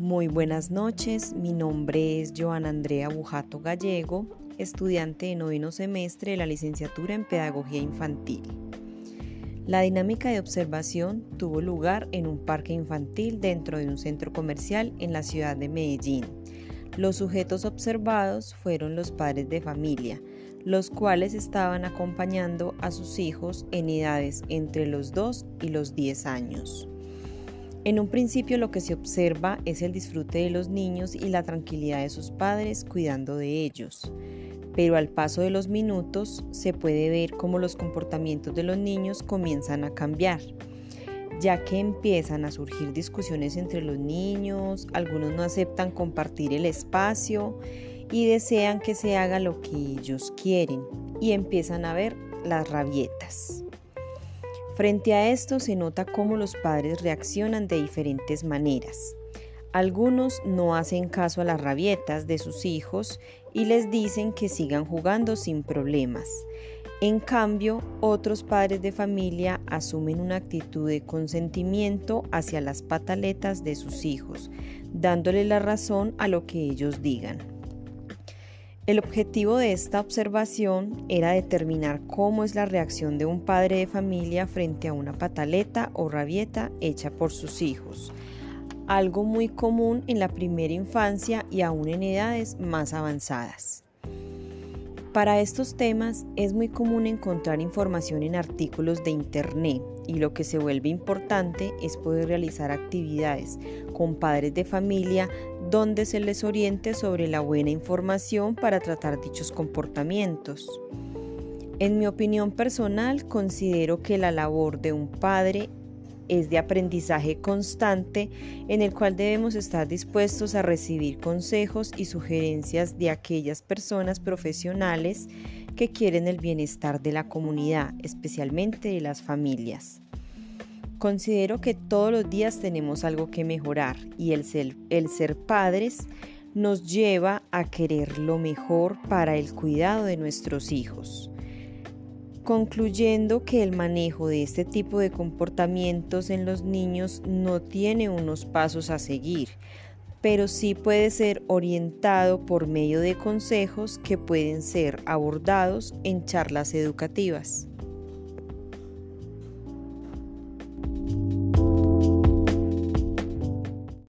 Muy buenas noches, mi nombre es Joana Andrea Bujato Gallego, estudiante de noveno semestre de la licenciatura en Pedagogía Infantil. La dinámica de observación tuvo lugar en un parque infantil dentro de un centro comercial en la ciudad de Medellín. Los sujetos observados fueron los padres de familia, los cuales estaban acompañando a sus hijos en edades entre los 2 y los 10 años. En un principio lo que se observa es el disfrute de los niños y la tranquilidad de sus padres cuidando de ellos. Pero al paso de los minutos se puede ver cómo los comportamientos de los niños comienzan a cambiar, ya que empiezan a surgir discusiones entre los niños, algunos no aceptan compartir el espacio y desean que se haga lo que ellos quieren y empiezan a ver las rabietas. Frente a esto se nota cómo los padres reaccionan de diferentes maneras. Algunos no hacen caso a las rabietas de sus hijos y les dicen que sigan jugando sin problemas. En cambio, otros padres de familia asumen una actitud de consentimiento hacia las pataletas de sus hijos, dándole la razón a lo que ellos digan. El objetivo de esta observación era determinar cómo es la reacción de un padre de familia frente a una pataleta o rabieta hecha por sus hijos, algo muy común en la primera infancia y aún en edades más avanzadas. Para estos temas es muy común encontrar información en artículos de Internet y lo que se vuelve importante es poder realizar actividades con padres de familia donde se les oriente sobre la buena información para tratar dichos comportamientos. En mi opinión personal, considero que la labor de un padre es de aprendizaje constante en el cual debemos estar dispuestos a recibir consejos y sugerencias de aquellas personas profesionales que quieren el bienestar de la comunidad, especialmente de las familias. Considero que todos los días tenemos algo que mejorar y el ser, el ser padres nos lleva a querer lo mejor para el cuidado de nuestros hijos concluyendo que el manejo de este tipo de comportamientos en los niños no tiene unos pasos a seguir, pero sí puede ser orientado por medio de consejos que pueden ser abordados en charlas educativas.